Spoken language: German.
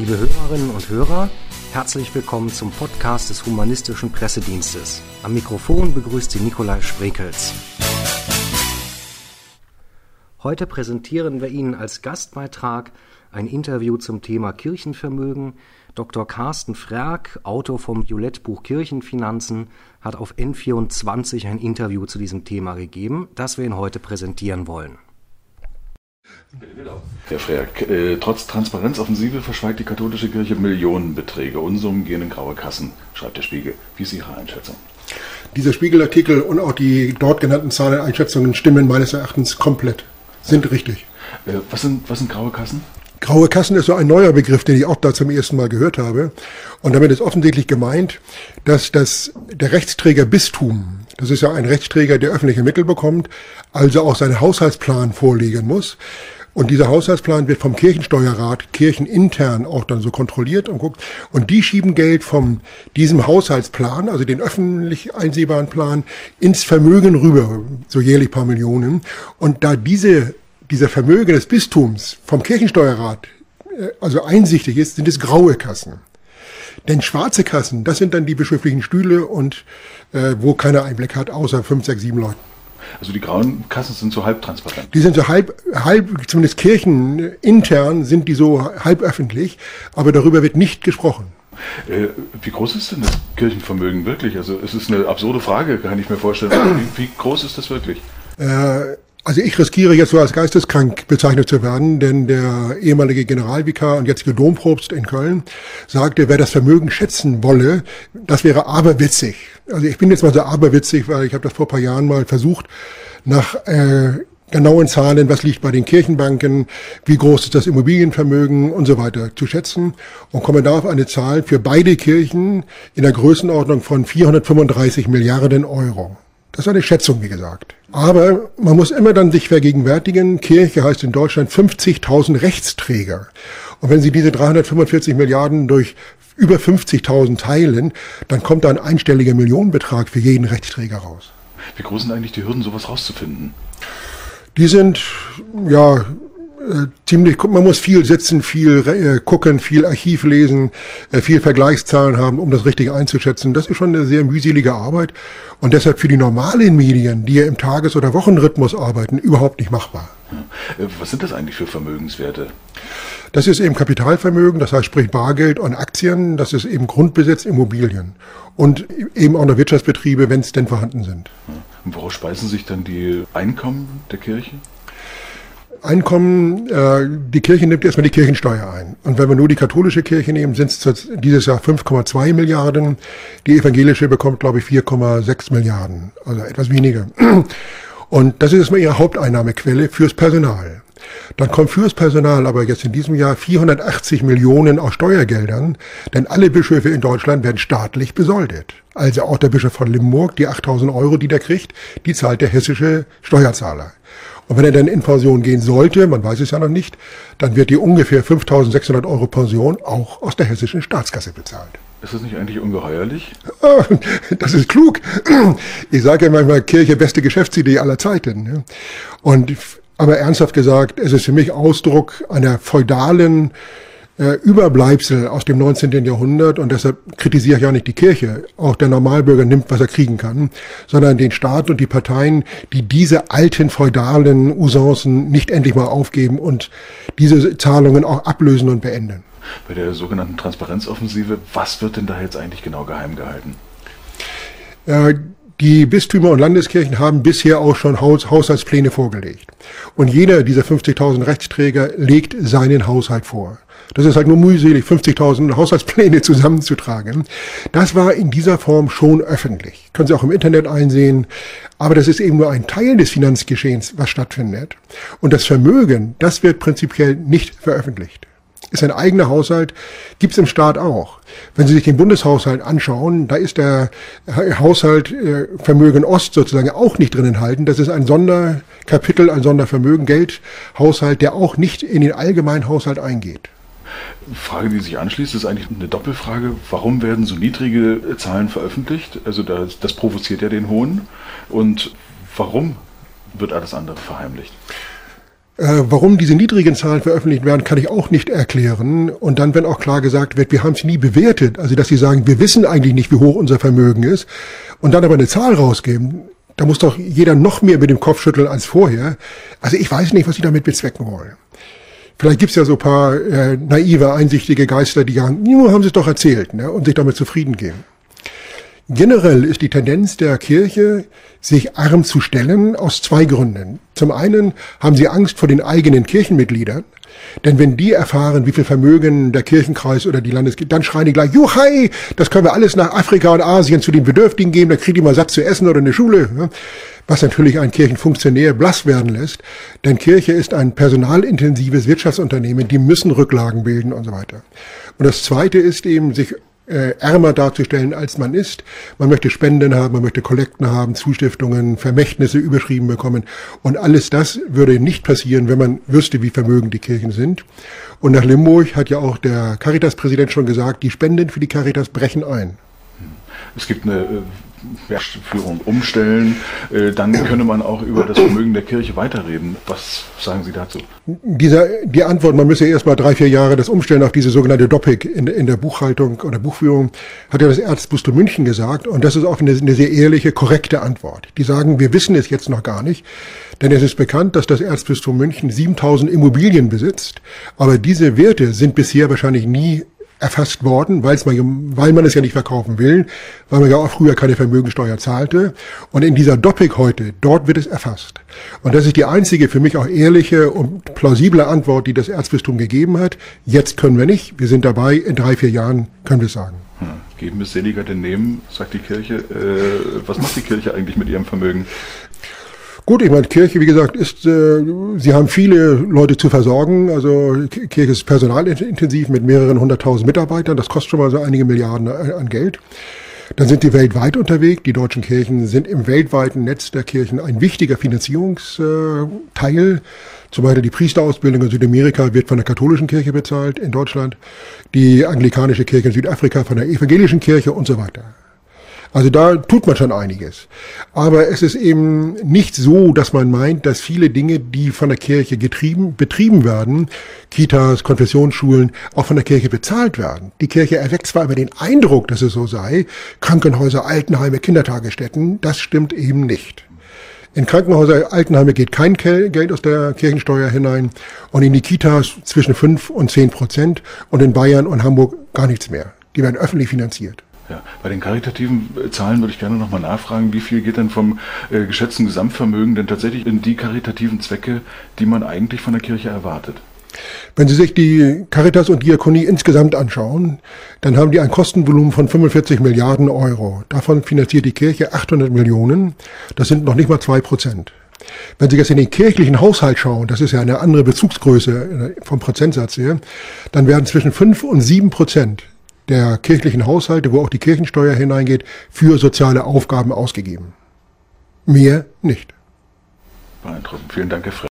Liebe Hörerinnen und Hörer, herzlich willkommen zum Podcast des Humanistischen Pressedienstes. Am Mikrofon begrüßt Sie Nikolai Sprekels. Heute präsentieren wir Ihnen als Gastbeitrag ein Interview zum Thema Kirchenvermögen. Dr. Carsten Frerk, Autor vom Violettbuch Kirchenfinanzen, hat auf N24 ein Interview zu diesem Thema gegeben, das wir Ihnen heute präsentieren wollen. Herr Frerk, äh, trotz Transparenzoffensive verschweigt die katholische Kirche Millionenbeträge. Unsummen gehen in graue Kassen, schreibt der Spiegel. Wie ist Ihre Einschätzung? Dieser Spiegelartikel und auch die dort genannten Zahlen Einschätzungen stimmen meines Erachtens komplett, sind richtig. Äh, was, sind, was sind graue Kassen? Graue Kassen ist so ein neuer Begriff, den ich auch da zum ersten Mal gehört habe. Und damit ist offensichtlich gemeint, dass das, der Rechtsträger Bistum, das ist ja ein Rechtsträger, der öffentliche Mittel bekommt, also auch seinen Haushaltsplan vorlegen muss. Und dieser Haushaltsplan wird vom Kirchensteuerrat kirchenintern auch dann so kontrolliert und guckt. Und die schieben Geld von diesem Haushaltsplan, also den öffentlich einsehbaren Plan, ins Vermögen rüber, so jährlich paar Millionen. Und da diese dieser Vermögen des Bistums vom Kirchensteuerrat äh, also einsichtig ist, sind es graue Kassen. Denn schwarze Kassen, das sind dann die bischöflichen Stühle und äh, wo keiner Einblick hat, außer fünf, sechs, sieben Leuten. Also die grauen Kassen sind so halb transparent. Die sind so halb, halb, zumindest kirchenintern sind die so halb öffentlich, aber darüber wird nicht gesprochen. Äh, wie groß ist denn das Kirchenvermögen wirklich? Also es ist eine absurde Frage, kann ich mir vorstellen. wie, wie groß ist das wirklich? Äh, also ich riskiere jetzt so als geisteskrank bezeichnet zu werden, denn der ehemalige Generalvikar und jetzige Dompropst in Köln sagte, wer das Vermögen schätzen wolle, das wäre aberwitzig. Also ich bin jetzt mal so aberwitzig, weil ich habe das vor paar Jahren mal versucht, nach äh, genauen Zahlen, was liegt bei den Kirchenbanken, wie groß ist das Immobilienvermögen und so weiter zu schätzen und komme da auf eine Zahl für beide Kirchen in der Größenordnung von 435 Milliarden Euro. Das ist eine Schätzung, wie gesagt. Aber man muss immer dann sich vergegenwärtigen, Kirche heißt in Deutschland 50.000 Rechtsträger. Und wenn Sie diese 345 Milliarden durch über 50.000 teilen, dann kommt da ein einstelliger Millionenbetrag für jeden Rechtsträger raus. Wie groß sind eigentlich die Hürden, sowas rauszufinden? Die sind, ja, ziemlich, man muss viel sitzen, viel äh, gucken, viel Archiv lesen, äh, viel Vergleichszahlen haben, um das richtig einzuschätzen. Das ist schon eine sehr mühselige Arbeit und deshalb für die normalen Medien, die ja im Tages- oder Wochenrhythmus arbeiten, überhaupt nicht machbar. Äh, was sind das eigentlich für Vermögenswerte? Das ist eben Kapitalvermögen, das heißt sprich Bargeld und Aktien, das ist eben Grundbesitz, Immobilien und eben auch noch Wirtschaftsbetriebe, wenn es denn vorhanden sind. Und woraus speisen sich dann die Einkommen der Kirche? Einkommen, äh, die Kirche nimmt erstmal die Kirchensteuer ein. Und wenn wir nur die katholische Kirche nehmen, sind es dieses Jahr 5,2 Milliarden. Die evangelische bekommt, glaube ich, 4,6 Milliarden, also etwas weniger. Und das ist erstmal ihre Haupteinnahmequelle fürs Personal. Dann kommt fürs Personal aber jetzt in diesem Jahr 480 Millionen aus Steuergeldern, denn alle Bischöfe in Deutschland werden staatlich besoldet. Also auch der Bischof von Limburg, die 8000 Euro, die der kriegt, die zahlt der hessische Steuerzahler. Und wenn er dann in Pension gehen sollte, man weiß es ja noch nicht, dann wird die ungefähr 5600 Euro Pension auch aus der hessischen Staatskasse bezahlt. Ist das nicht eigentlich ungeheuerlich? Das ist klug. Ich sage ja manchmal, Kirche beste Geschäftsidee aller Zeiten. Und, aber ernsthaft gesagt, es ist für mich Ausdruck einer feudalen äh, Überbleibsel aus dem 19. Jahrhundert und deshalb kritisiere ich ja nicht die Kirche. Auch der Normalbürger nimmt, was er kriegen kann, sondern den Staat und die Parteien, die diese alten feudalen Usancen nicht endlich mal aufgeben und diese Zahlungen auch ablösen und beenden. Bei der sogenannten Transparenzoffensive, was wird denn da jetzt eigentlich genau geheim gehalten? Äh, die Bistümer und Landeskirchen haben bisher auch schon Haus Haushaltspläne vorgelegt. Und jeder dieser 50.000 Rechtsträger legt seinen Haushalt vor. Das ist halt nur mühselig, 50.000 Haushaltspläne zusammenzutragen. Das war in dieser Form schon öffentlich. Können Sie auch im Internet einsehen. Aber das ist eben nur ein Teil des Finanzgeschehens, was stattfindet. Und das Vermögen, das wird prinzipiell nicht veröffentlicht ist ein eigener Haushalt, gibt's im Staat auch. Wenn Sie sich den Bundeshaushalt anschauen, da ist der Haushalt äh, Vermögen Ost sozusagen auch nicht drin enthalten. Das ist ein Sonderkapitel, ein Sondervermögen, Geldhaushalt, der auch nicht in den allgemeinen Haushalt eingeht. Frage, die sich anschließt, ist eigentlich eine Doppelfrage. Warum werden so niedrige Zahlen veröffentlicht? Also das, das provoziert ja den Hohn. Und warum wird alles andere verheimlicht? Äh, warum diese niedrigen Zahlen veröffentlicht werden, kann ich auch nicht erklären. Und dann, wenn auch klar gesagt wird, wir haben es nie bewertet, also dass sie sagen, wir wissen eigentlich nicht, wie hoch unser Vermögen ist, und dann aber eine Zahl rausgeben, da muss doch jeder noch mehr mit dem Kopf schütteln als vorher. Also ich weiß nicht, was sie damit bezwecken wollen. Vielleicht gibt's ja so paar äh, naive, einsichtige Geister, die sagen, nur haben sie es doch erzählt ne, und sich damit zufrieden geben. Generell ist die Tendenz der Kirche, sich arm zu stellen, aus zwei Gründen. Zum einen haben sie Angst vor den eigenen Kirchenmitgliedern, denn wenn die erfahren, wie viel Vermögen der Kirchenkreis oder die Landes, dann schreien die gleich, juhai, das können wir alles nach Afrika und Asien zu den Bedürftigen geben, da kriegen die mal Satz zu essen oder eine Schule. Was natürlich einen Kirchenfunktionär blass werden lässt, denn Kirche ist ein personalintensives Wirtschaftsunternehmen, die müssen Rücklagen bilden und so weiter. Und das zweite ist eben, sich äh, ärmer darzustellen, als man ist. Man möchte Spenden haben, man möchte Kollekten haben, Zustiftungen, Vermächtnisse überschrieben bekommen. Und alles das würde nicht passieren, wenn man wüsste, wie vermögend die Kirchen sind. Und nach Limburg hat ja auch der Caritas-Präsident schon gesagt, die Spenden für die Caritas brechen ein. Es gibt eine äh, Führung umstellen, äh, dann könne man auch über das Vermögen der Kirche weiterreden. Was sagen Sie dazu? Dieser, die Antwort, man müsse erst mal drei, vier Jahre das umstellen auf diese sogenannte Doppik in, in der Buchhaltung oder Buchführung, hat ja das Erzbistum München gesagt. Und das ist auch eine, eine sehr ehrliche, korrekte Antwort. Die sagen, wir wissen es jetzt noch gar nicht, denn es ist bekannt, dass das Erzbistum München 7000 Immobilien besitzt. Aber diese Werte sind bisher wahrscheinlich nie erfasst worden, weil's man, weil man es ja nicht verkaufen will, weil man ja auch früher keine Vermögensteuer zahlte. Und in dieser Doppik heute, dort wird es erfasst. Und das ist die einzige für mich auch ehrliche und plausible Antwort, die das Erzbistum gegeben hat. Jetzt können wir nicht. Wir sind dabei. In drei, vier Jahren können wir es sagen. Hm. Geben ist seliger denn nehmen, sagt die Kirche. Äh, was macht die Kirche eigentlich mit ihrem Vermögen? Gut, ich meine, Kirche, wie gesagt, ist, äh, sie haben viele Leute zu versorgen. Also Kirche ist personalintensiv mit mehreren hunderttausend Mitarbeitern. Das kostet schon mal so einige Milliarden äh, an Geld. Dann sind sie weltweit unterwegs. Die deutschen Kirchen sind im weltweiten Netz der Kirchen ein wichtiger Finanzierungsteil. Zum Beispiel die Priesterausbildung in Südamerika wird von der katholischen Kirche bezahlt in Deutschland, die anglikanische Kirche in Südafrika von der evangelischen Kirche und so weiter. Also da tut man schon einiges. Aber es ist eben nicht so, dass man meint, dass viele Dinge, die von der Kirche getrieben, betrieben werden, Kitas, Konfessionsschulen, auch von der Kirche bezahlt werden. Die Kirche erweckt zwar immer den Eindruck, dass es so sei, Krankenhäuser, Altenheime, Kindertagesstätten, das stimmt eben nicht. In Krankenhäuser, Altenheime geht kein Geld aus der Kirchensteuer hinein und in die Kitas zwischen fünf und zehn Prozent und in Bayern und Hamburg gar nichts mehr. Die werden öffentlich finanziert. Ja, bei den karitativen äh, Zahlen würde ich gerne nochmal nachfragen, wie viel geht denn vom äh, geschätzten Gesamtvermögen denn tatsächlich in die karitativen Zwecke, die man eigentlich von der Kirche erwartet? Wenn Sie sich die Caritas und Diakonie insgesamt anschauen, dann haben die ein Kostenvolumen von 45 Milliarden Euro. Davon finanziert die Kirche 800 Millionen. Das sind noch nicht mal zwei Prozent. Wenn Sie jetzt in den kirchlichen Haushalt schauen, das ist ja eine andere Bezugsgröße äh, vom Prozentsatz her, dann werden zwischen fünf und sieben Prozent der kirchlichen Haushalte, wo auch die Kirchensteuer hineingeht, für soziale Aufgaben ausgegeben. Mehr nicht. Beeindruckend. Vielen Dank, Herr Fred.